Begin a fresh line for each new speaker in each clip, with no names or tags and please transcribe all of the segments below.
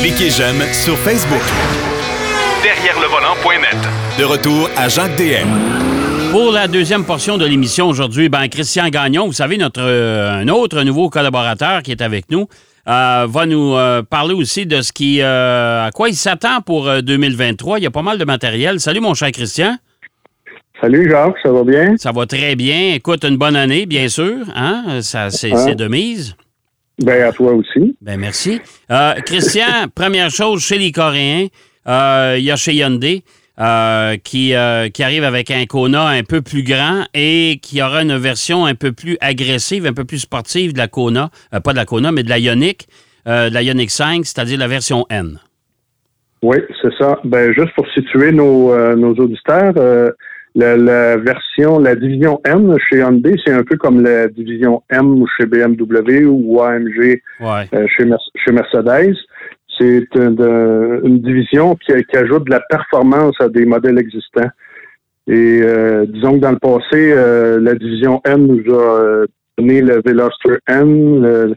Cliquez j'aime sur Facebook.
Derrière le volant.net.
De retour à Jacques DM.
Pour la deuxième portion de l'émission aujourd'hui, ben Christian Gagnon, vous savez, notre euh, un autre nouveau collaborateur qui est avec nous, euh, va nous euh, parler aussi de ce qui à quoi il s'attend pour 2023. Il y a pas mal de matériel. Salut mon cher Christian.
Salut Jacques, ça va bien?
Ça va très bien. Écoute, une bonne année, bien sûr. Hein? Ça, c'est,
Hein?
de mise.
Ben à toi aussi.
Ben merci. Euh, Christian, première chose, chez les Coréens, euh, il y a chez Hyundai euh, qui, qui arrive avec un Kona un peu plus grand et qui aura une version un peu plus agressive, un peu plus sportive de la Kona. Pas de la Kona, mais de la Ioniq, de la Ioniq 5, c'est-à-dire la version N.
Oui, c'est ça. Ben juste pour situer nos, nos auditeurs, la, la version, la division M chez Hyundai, c'est un peu comme la division M chez BMW ou AMG
Ouais.
euh, chez, Mer- chez Mercedes. C'est une, division qui, qui ajoute de la performance à des modèles existants. Et euh, disons que dans le passé, euh, la division N nous a euh, donné le Veloster N, le,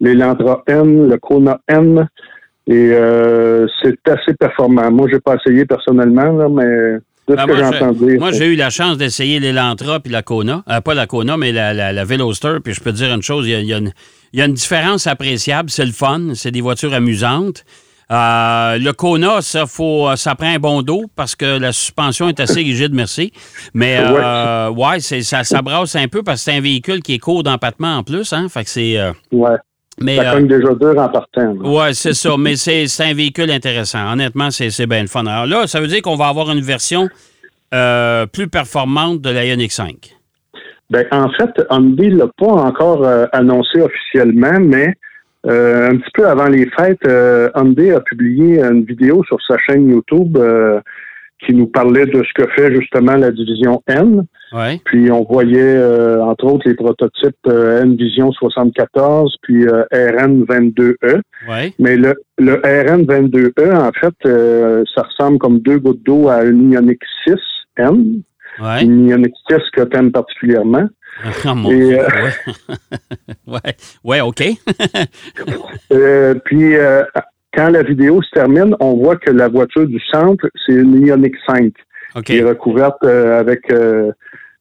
l'Elantra N, le Kona N. Et euh, c'est assez performant. Moi, j'ai pas essayé personnellement, là, mais de ce que
moi, j'ai eu la chance d'essayer l'Elantra puis la Kona. Euh, pas la Kona, mais la, la, la Veloster. Puis je peux te dire une chose, il y a, y a une, il y a une différence appréciable. C'est le fun. C'est des voitures amusantes. Euh, le Kona, ça, faut, ça prend un bon dos parce que la suspension est assez rigide, merci. Mais euh, ouais, ça, ça brasse un peu parce que c'est un véhicule qui est court d'empattement en plus. Hein? Fait que c'est. euh,
Ouais.
Mais,
Ça
euh,
cogne déjà dur en partant.
oui, c'est ça. Mais c'est un véhicule intéressant. Honnêtement, c'est bien le fun. Alors là, ça veut dire qu'on va avoir une version euh, plus performante de la Ioniq 5.
Ben, en fait, Hyundai l'a pas encore euh, annoncé officiellement, mais euh, un petit peu avant les fêtes, Hyundai a publié une vidéo sur sa chaîne YouTube qui nous parlait de ce que fait justement la division N. Puis on voyait euh, entre autres les prototypes euh, N-Vision 74 puis euh, RN22E.
Oui.
Mais le, le RN22E, en fait, ça ressemble comme deux gouttes d'eau à une Ioniq 6N.
Oui.
Une Ioniq 6 que tu aimes particulièrement.
Ah, mon
Et, euh,
ouais. ouais. Ouais, OK.
Euh, puis, euh, quand la vidéo se termine, on voit que la voiture du centre, c'est une Ioniq 5
OK.
qui est recouverte euh, avec euh,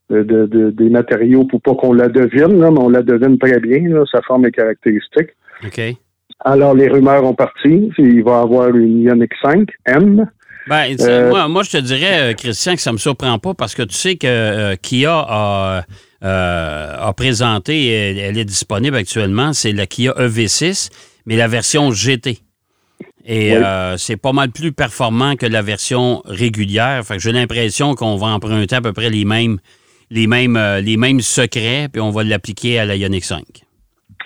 de, de- des matériaux pour pas qu'on la devine, là, mais on la devine très bien, là, sa forme et caractéristique. Alors, les rumeurs ont parti. Il va y avoir une Ioniq 5 M.
Ben,
Euh,
moi, moi, je te dirais, Christian, que ça me surprend pas parce que tu sais que Kia a, a présenté, elle, elle est disponible actuellement, c'est la Kia EV6, mais la version GT. Et
Oui.
euh, c'est pas mal plus performant que la version régulière. Fait que j'ai l'impression qu'on va emprunter à peu près les mêmes, les mêmes, euh, les mêmes secrets, puis on va l'appliquer à la Ioniq 5.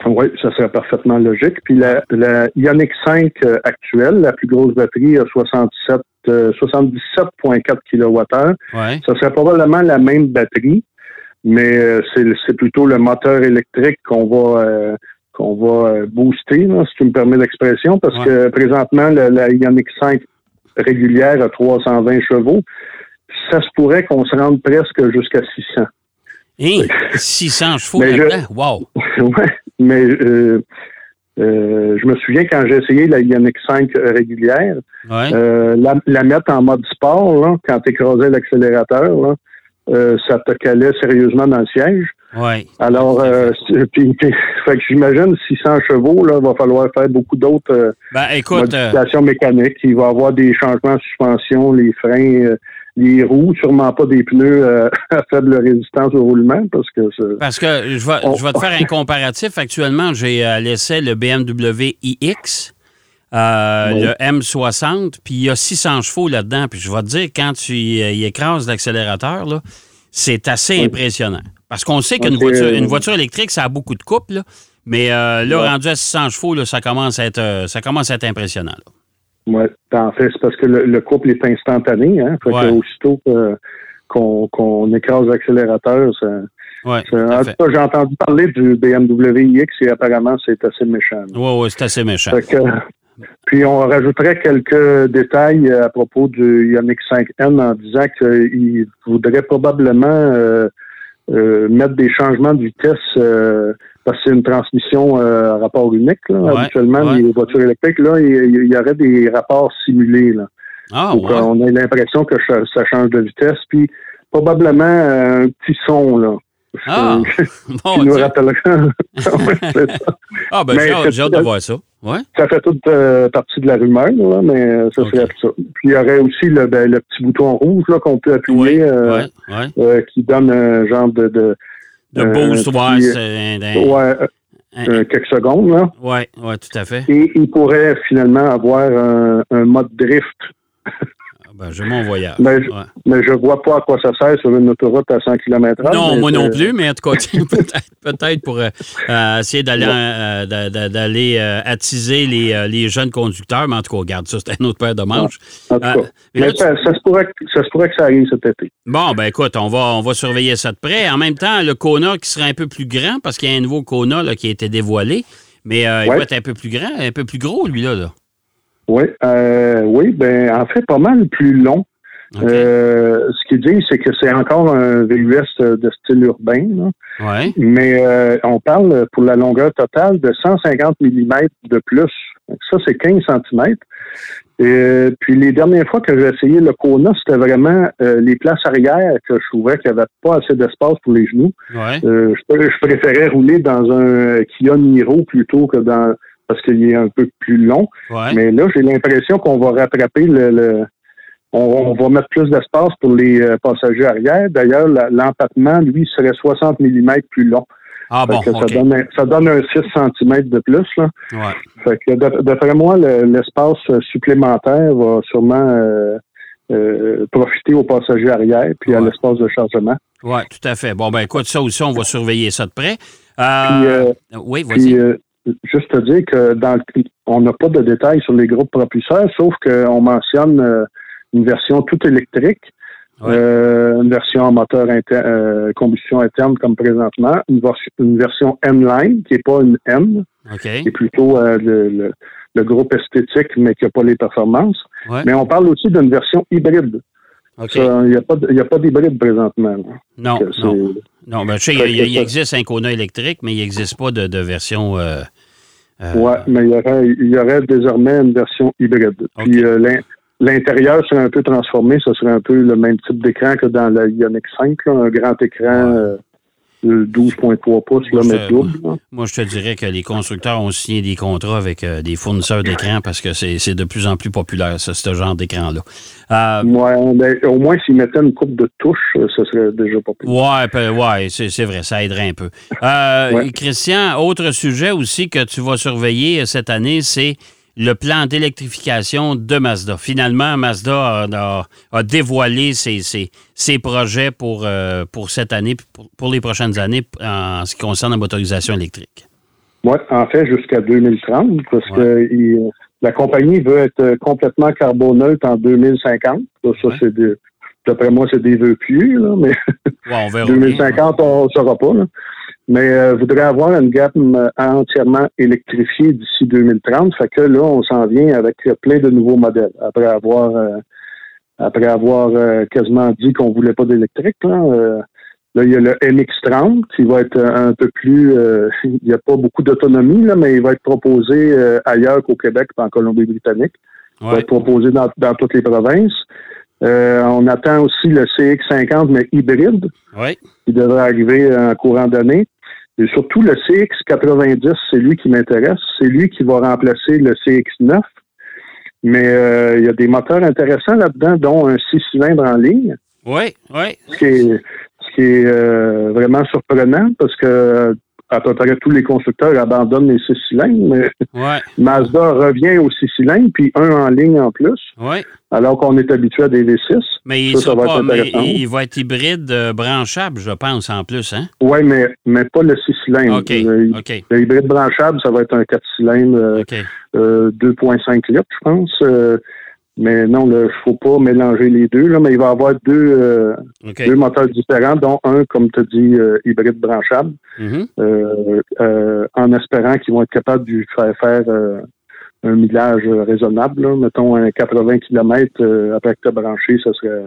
Oui, ça serait parfaitement logique. Puis la, la Ioniq 5 euh, actuelle, la plus grosse batterie, a 67, euh, 77,4 kWh.
Ouais.
Ça serait probablement la même batterie, mais c'est plutôt le moteur électrique qu'on va qu'on va euh, booster, là, si tu me permets l'expression, parce
Ouais.
que présentement, la, la Ioniq 5 régulière a 320 chevaux. Ça se pourrait qu'on se rende presque jusqu'à 600.
Hein? 600 chevaux
Mais je-?
Wow!
ouais, mais euh, euh, je me souviens quand j'ai essayé la Ioniq 5 régulière,
Ouais.
euh, la, la mettre en mode sport, là, quand tu écrasais l'accélérateur, euh, ça te calait sérieusement dans le siège.
ouais.
Alors, euh, puis, fait que j'imagine 600 chevaux, là, va falloir faire beaucoup d'autres euh,
Ben, écoute, euh,
modifications mécaniques. Il va y avoir des changements de suspension, les freins, euh, les roues, sûrement pas des pneus euh, à faible résistance au roulement, parce que
Parce que je vais,
On-
je vais te faire un comparatif. Actuellement, j'ai l'essai le BMW iX, euh,
Oui.
le M60, puis il y a 600 chevaux là-dedans. Puis je vais te dire, quand tu y, y écrases l'accélérateur, c'est assez
Oui.
impressionnant. Parce qu'on sait qu'une voiture, une voiture électrique, ça a beaucoup de couple, là, mais euh, là,
Ouais.
rendu à 600 chevaux, là, ça, commence à être, euh, ça commence à être impressionnant.
Ouais, en fait, c'est parce que le, le couple est instantané. Hein? Fait
Ouais.
que aussitôt que- qu'on qu'on écrase l'accélérateur, ça,
Ouais,
en
fait.
tout cas, j'ai entendu parler du BMW iX et apparemment, c'est assez méchant.
Ouais, ouais, c'est assez méchant.
Fait que, puis on rajouterait quelques détails à propos du Ioniq 5N en disant qu'il voudrait probablement euh, euh, mettre des changements de vitesse euh, parce que c'est une transmission euh, à rapport unique. Là.
Ouais,
Habituellement,
ouais.
les voitures électriques, là, il y, aurait des rapports simulés. Là.
Ah,
Donc,
ouais.
euh, on a l'impression que ça, ça change de vitesse, puis probablement euh, un petit son là.
Ah, bon,
nous
tiens.
rappellera. Ouais.
Ah, ben, j'ai hâte- de voir ça. Ouais.
Ça fait toute euh, partie de la rumeur, là, mais ça serait ça. Puis il y aurait aussi le, ben, le petit bouton rouge qu'on peut appuyer
Oui,
euh,
ouais,
euh, qui donne un genre de, de
De boost, ouais,
quelques secondes. Là.
ouais, ouais, tout à fait.
Et il pourrait finalement avoir un, un mode drift.
Ah, Ben, j'ai mon voyage.
Mais je-
Ouais.
Mais je vois pas à quoi ça sert sur une autoroute à 100 km h
Non, moi non plus, mais en tout cas, peut-être pour euh, essayer d'aller euh, euh, attiser les, les jeunes conducteurs, mais en tout cas, regarde, ça, c'est un autre paire de manches.
En tout cas.
mais là,
Mais
tu-
ça, ça se pourrait, que- ça se pourrait que ça arrive cet été.
Bon, ben écoute, on va, on va surveiller ça de près. En même temps, le Kona qui sera un peu plus grand, parce qu'il y a un nouveau Kona là, qui a été dévoilé, mais euh, il va être un peu plus grand, un peu plus gros, lui, là. là.
Oui, euh, oui, ben en fait pas mal plus long. Euh, ce qu'ils disent, c'est que c'est encore un VUS de style urbain, là.
ouais.
mais euh, on parle pour la longueur totale de 150 mm de plus. Donc ça, c'est 15 cm. Et puis les dernières fois que j'ai essayé le Kona, c'était vraiment euh, les places arrière que je trouvais qu'il n'y avait pas assez d'espace pour les genoux.
Ouais.
Euh, je, je préférais rouler dans un Kia Niro plutôt que dans parce qu'il est un peu plus long.
Ouais.
Mais là, j'ai l'impression qu'on va rattraper le. le- on, on va mettre plus d'espace pour les euh, passagers arrière. D'ailleurs, l'empattement, lui, serait 60 mm plus long.
Ah bon,
que ça, donne un, ça donne un 6 cm de plus. Là.
Ouais.
Fait que d'ap- d'après moi, le- l'espace supplémentaire va sûrement euh, euh, profiter aux passagers arrière puis à l'espace de chargement.
Oui, tout à fait. Bon, ben écoute, ça aussi, on va surveiller ça de près. Euh,
euh,
oui, vas-y.
Juste te dire que dans le- on n'a pas de détails sur les groupes propulseurs, sauf qu'on mentionne euh, une version tout électrique,
Ouais.
euh, une version en moteur inter- euh, combustion interne comme présentement, une, une version N-Line qui n'est pas une N,
OK.
qui est plutôt le, le- le groupe esthétique, mais qui n'a pas les performances.
Ouais.
Mais on parle aussi d'une version hybride. Il n'y a pas d'hybride présentement. là.
non, non. Non, ben, je sais, il, existe un Kona électrique, mais il n'existe pas de, de version. euh, euh,
Ouais, mais il y aurait, il y aurait désormais une version hybride. Puis euh, l'in- l'intérieur serait un peu transformé, ce serait un peu le même type d'écran que dans la Ioniq 5, là, un grand écran
Ouais.
Euh, de 12.3 pouces, là, mais double. là.
Moi, je te dirais que les constructeurs ont signé des contrats avec euh, des fournisseurs d'écran parce que c'est de plus en plus populaire, ça, ce genre d'écran-là. Euh,
Ouais, mais au moins, s'ils mettaient une coupe de touches, euh, ce serait déjà pas pire.
Ouais, ouais, c'est vrai, ça aiderait un peu. Euh,
Ouais.
Christian, autre sujet aussi que tu vas surveiller cette année, c'est le plan d'électrification de Mazda. Finalement, Mazda a, a- a dévoilé ses, ses- ses projets pour, euh, pour cette année, pour, pour les prochaines années en ce qui concerne la motorisation électrique.
Ouais, en fait, jusqu'à 2030, parce
Ouais.
que il- la compagnie veut être complètement carboneutre en 2050. Ça, ça,
Ouais.
c'est D'après moi, c'est des vœux pieux, là, mais
Ouais, on verra. bien.
2050, on ne saura pas. là. Mais euh, voudrait avoir une gamme euh, entièrement électrifiée d'ici 2030. Fait que là, on s'en vient avec euh, plein de nouveaux modèles. Après avoir euh, après avoir euh, quasiment dit qu'on voulait pas d'électrique. Là, euh, là, il y a le MX30 qui va être un peu plus euh, il n'y a pas beaucoup d'autonomie, là, mais il va être proposé euh, ailleurs qu'au Québec en Colombie-Britannique. Il va être proposé dans, dans toutes les provinces. Euh, on attend aussi le CX50, mais hybride qui devrait arriver en courant d'année. Et surtout, le CX90, c'est lui qui m'intéresse. C'est lui qui va remplacer le CX9. Mais euh, il y a des moteurs intéressants là-dedans, dont un six cylindres en ligne,
Oui, oui.
ce qui est, ce qui est euh, vraiment surprenant parce que à peu près tous les constructeurs abandonnent les six cylindres, mais
Ouais.
Mazda revient aux six cylindres, puis un en ligne en plus,
Ouais.
alors qu'on est habitué à des V6.
Mais, il,
Ça, ça
sera
va
pas,
être
mais il va être hybride euh, branchable, je pense, en plus, hein?
Oui, mais, mais pas le six cylindres.
OK.
Le,
OK.
le hybride branchable, ça va être un 4 cylindres, euh,
OK.
euh, 2,5 litres, je pense. Euh, mais non, il ne faut pas mélanger les deux. Là, mais il va y avoir deux, euh, deux moteurs différents, dont un, comme tu dis, euh, hybride branchable,
Mhm.
euh, euh, en espérant qu'ils vont être capables de lui faire faire euh, un millage raisonnable. là. Mettons un 80 km après que tu as branché, ça serait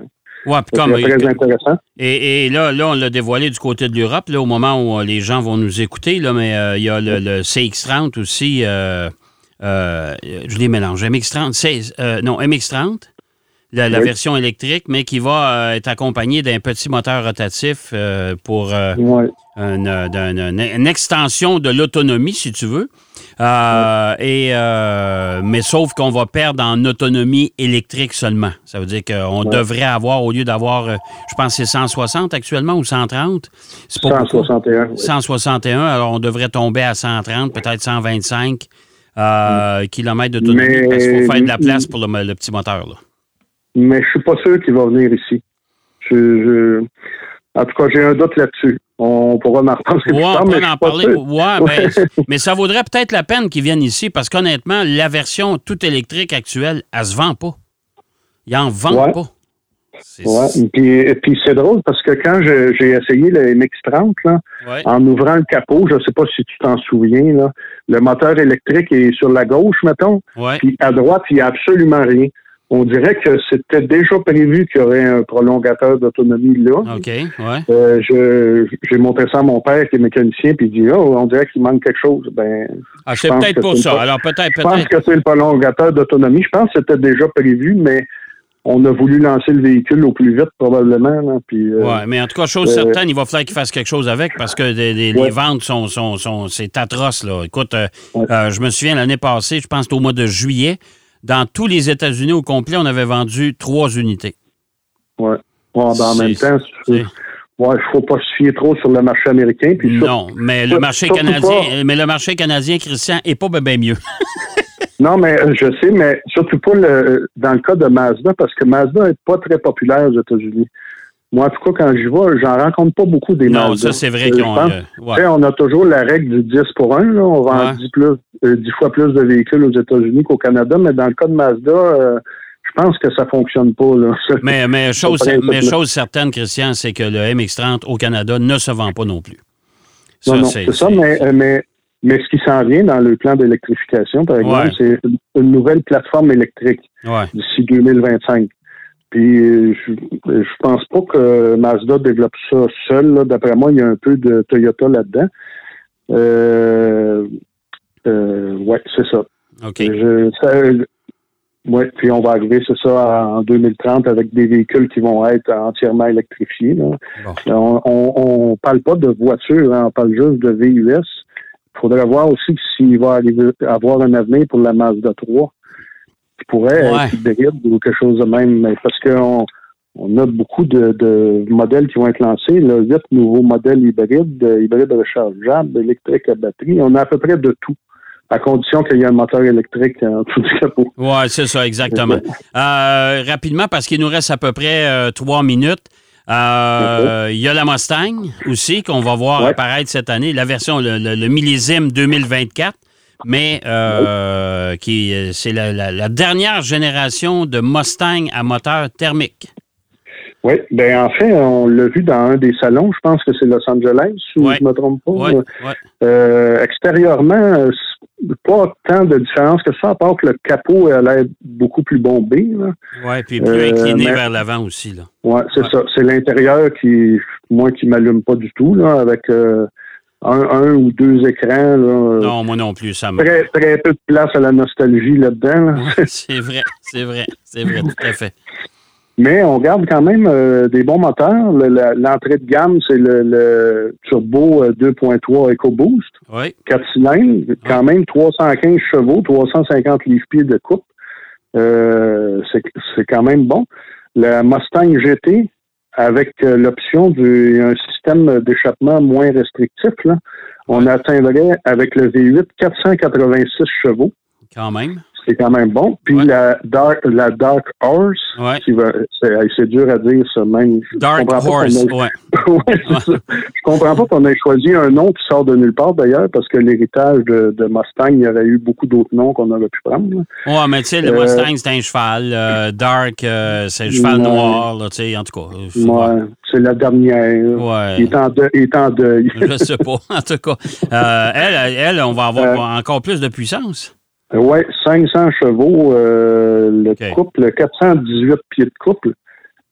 Ouais, comme,
très intéressant.
et, et là, là, on l'a dévoilé du côté de l'Europe, là, au moment où euh, les gens vont nous écouter, là, mais euh, il y a le, le CX30 aussi. Euh, je les mélange. MX30, c'est- euh, non, MX30, la, la
Oui.
version électrique, mais qui va euh, être accompagnée d'un petit moteur rotatif euh, pour euh, une, d'un- une- une extension de l'autonomie, si tu veux. Euh, et, euh, mais sauf qu'on va perdre en autonomie électrique seulement. Ça veut dire qu'on devrait avoir, au lieu d'avoir, je pense que c'est 160 actuellement ou 130. C'est pas beaucoup.
161. oui.
161, alors on devrait tomber à 130, peut-être 125 euh, kilomètres d'autonomie
Mais-
parce qu'il faut faire de la place pour le, le petit moteur. Là.
Mais je suis pas sûr qu'il va venir ici. Je, je- En tout cas, j'ai un doute là-dessus. On pourra en reparler plus
Ouais,
tard,
on peut en parler. Ouais, ben, mais ça vaudrait peut-être la peine qu'ils viennent ici parce qu'honnêtement, la version toute électrique actuelle, elle se vend pas. Ils en vendent pas.
Ouais. Puis, puis c'est drôle parce que quand j'ai essayé le MX-30, là,
Ouais.
en ouvrant le capot, je ne sais pas si tu t'en souviens, là, le moteur électrique est sur la gauche, mettons,
Ouais.
puis à droite, il n'y a absolument rien. On dirait que c'était déjà prévu qu'il y aurait un prolongateur d'autonomie là.
OK, ouais.
Euh, j'ai montré ça à mon père qui est mécanicien, puis il dit Oh, on dirait qu'il manque quelque chose. Ben,
Ah,
je
c'est
pense
peut-être pour ça. Alors peut-être,
je pense
peut-être.
que c'est le prolongateur d'autonomie. Je pense que c'était déjà prévu, mais on a voulu lancer le véhicule au plus vite, probablement. là, puis, euh,
Ouais, mais en tout cas, chose
euh,
certaine, il va falloir qu'ils fassent quelque chose avec parce que les, ventes sont, sont, sont- c'est atroce. Là. Écoute, euh,
Ouais.
je me souviens l'année passée, je pense que au mois de juillet, dans tous les États-Unis au complet, on avait vendu trois unités.
Ouais, ben, en même temps, il ne faut pas se fier trop sur le marché américain. Puis sur-
Non, mais le marché canadien,
pas-
mais le marché canadien, Christian, est pas bien mieux.
Non, mais euh, je sais, mais surtout pas le, dans le cas de Mazda, parce que Mazda n'est pas très populaire aux États-Unis. Moi, en tout cas, quand j'y vais, j'en rencontre pas beaucoup des
Non,
Mazda.
ça c'est vrai
Euh,
euh, ouais.
Sais, On a toujours la règle du 10 pour 1. Là. On vend
Ouais.
10, plus, euh, 10 fois plus de véhicules aux États-Unis qu'au Canada, mais dans le cas de Mazda, euh, je pense que ça fonctionne pas. Là.
Mais, mais, chose, mais certaine, Christian, c'est que le MX-30 au Canada ne se vend pas non plus.
non, non, c'est ça, mais, euh, mais, mais ce qui s'en vient dans le plan d'électrification, par exemple,
Ouais.
c'est une- nouvelle plateforme électrique
Ouais.
d'ici 2025. Puis je, je pense pas que Mazda développe ça seul. D'après moi, il y a un peu de Toyota là-dedans. Euh, euh, ouais, c'est ça.
OK.
Je- ça- ouais, puis on va arriver, c'est ça, en 2030 avec des véhicules qui vont être entièrement électrifiés. là.
Bon.
On, on, on parle pas de voitures, hein, on parle juste de VUS. Il faudrait voir aussi s'il va arriver, avoir un avenir pour la Mazda 3 qui pourrait
Ouais.
être hybride ou quelque chose de même. Mais parce qu'on on a beaucoup de, de modèles qui vont être lancés, là, huit nouveaux modèles hybrides, euh, hybrides rechargeables, électriques à batterie. On a à peu près de tout, à condition qu'il y ait un moteur électrique en tout du capot.
Oui, c'est ça, exactement. Euh, rapidement, parce qu'il nous reste à peu près euh, trois minutes. Euh, Il y a la Mustang aussi qu'on va voir
Ouais.
apparaître cette année, la version, le, le- le millésime 2024, mais euh, qui euh, c'est la, la- la dernière génération de Mustang à moteur thermique.
Oui, ben en fait, on l'a vu dans un des salons, je pense que c'est Los Angeles, si
Ouais.
je ne me trompe pas.
Ouais.
Euh, extérieurement, pas tant de différence que ça, à part que le capot a l'air beaucoup plus bombé.
Ouais, puis plus
Euh,
incliné
mais-
vers l'avant aussi.
Ouais, c'est
Ouais.
ça. C'est l'intérieur qui, moi, qui m'allume pas du tout, là, avec euh, un, un ou deux écrans. Là,
Non, moi non plus, ça me...
Très, très peu de place à la nostalgie là-dedans. là.
Ouais, c'est vrai, c'est vrai, c'est vrai, tout à fait.
Mais on garde quand même euh, des bons moteurs. Le- L'entrée de gamme, c'est le, le Turbo euh, 2.3 EcoBoost.
Oui,
4 cylindres, quand même 315 chevaux, 350 livres-pieds de coupe. Euh, c'est quand même bon. La Mustang GT, avec euh, l'option d'un système d'échappement moins restrictif, là, on atteindrait avec le V8 486 chevaux.
quand même.
C'est quand même bon. Puis
Ouais.
la Dark, la Dark Horse,
Ouais.
qui va, c'est c'est dur à dire ça même.
Dark Horse,
ait-
ouais.
Ouais, c'est ça. Je comprends pas qu'on ait choisi un nom qui sort de nulle part d'ailleurs, parce que l'héritage de, de Mustang, il y aurait eu beaucoup d'autres noms qu'on aurait pu prendre. là.
Ouais, mais tu sais, le
Euh,
Mustang, c'est un cheval. euh, Dark, euh, c'est un cheval noir, là, tu sais, en tout cas. c'est-
Ouais, c'est la dernière.
Ouais.
Il, est en deuil, il est en deuil.
Je sais pas, en tout cas. Elle, elle, on va avoir encore plus de puissance.
Ouais, 500 chevaux, euh, le
Ok.
couple, 418 pieds de couple.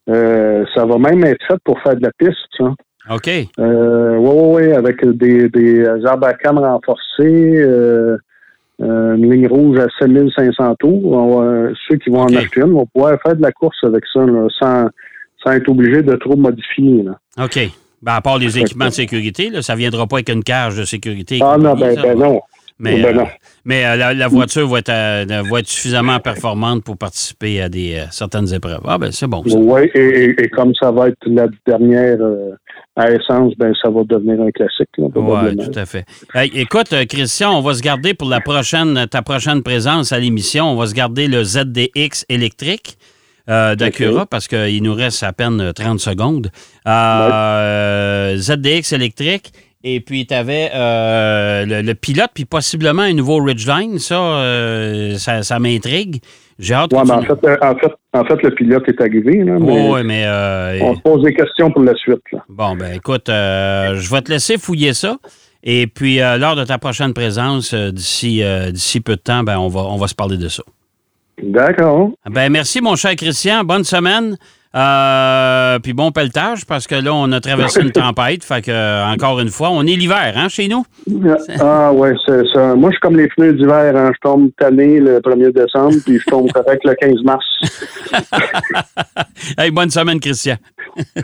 Euh, ça va même être fait pour faire de la piste, ça.
OK.
Euh, oui, oui, oui, avec des, des arbres à canne renforcés, euh, une ligne rouge à 7500 tours. On ceux qui vont en acheter une vont pouvoir faire de la course avec ça, là, sans, sans être obligé de trop modifier. Là.
OK. Ben, à part les équipements de sécurité, là, ça ne viendra pas avec une cage de sécurité.
Ah non, ben, ben non.
Mais,
Ben
euh, mais euh, la, la voiture va être, euh, va être suffisamment performante pour participer à des, certaines épreuves. Ah, ben c'est bon. ça.
Oui, et, comme ça va être la dernière à essence, ben ça va devenir un classique.
Oui, tout à fait. Écoute, Christian, on va se garder pour la prochaine, ta prochaine présence à l'émission. On va se garder le ZDX électrique euh, d'Acura parce qu'il nous reste à peine euh, 30 secondes. Euh, ZDX électrique. Et puis, tu avais le, le pilote, puis possiblement un nouveau Ridgeline. Ça, euh, ça, ça m'intrigue. J'ai hâte
Ouais, mais
tu
en, fait, euh, en, fait, en fait, le pilote est arrivé. Là, mais
Oui, mais euh,
On se pose des questions pour la suite. Là.
Bon, ben écoute, euh, je vais te laisser fouiller ça. Et puis, euh, lors de ta prochaine présence, euh, d'ici euh, d'ici peu de temps, ben, on, va, on va se parler de ça.
D'accord.
Ben, merci, mon cher Christian. Bonne semaine. Euh, puis bon pelletage, parce que là, on a traversé une tempête. Fait que, euh, encore une fois, on est l'hiver, hein, chez nous?
Ah ouais, c'est ça. Moi, je suis comme les pneus d'hiver. Hein. Je tombe tanné le 1er décembre, puis je tombe correct le 15 mars.
Hey, bonne semaine, Christian.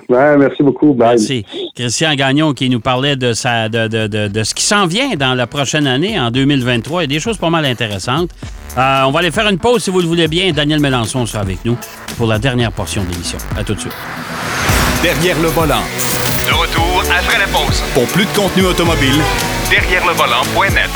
Ouais, merci beaucoup. Bye.
Merci. Christian Gagnon qui nous parlait de, sa, de, de- de- de ce qui s'en vient dans la prochaine année, en 2023. Il y a des choses pas mal intéressantes. Euh, on va aller faire une pause si vous le voulez bien. Daniel Mélenchon sera avec nous pour la dernière portion de l'émission. À tout de suite.
Derrière le volant.
De retour après la pause.
Pour plus de contenu automobile,
Derrière le volant.net.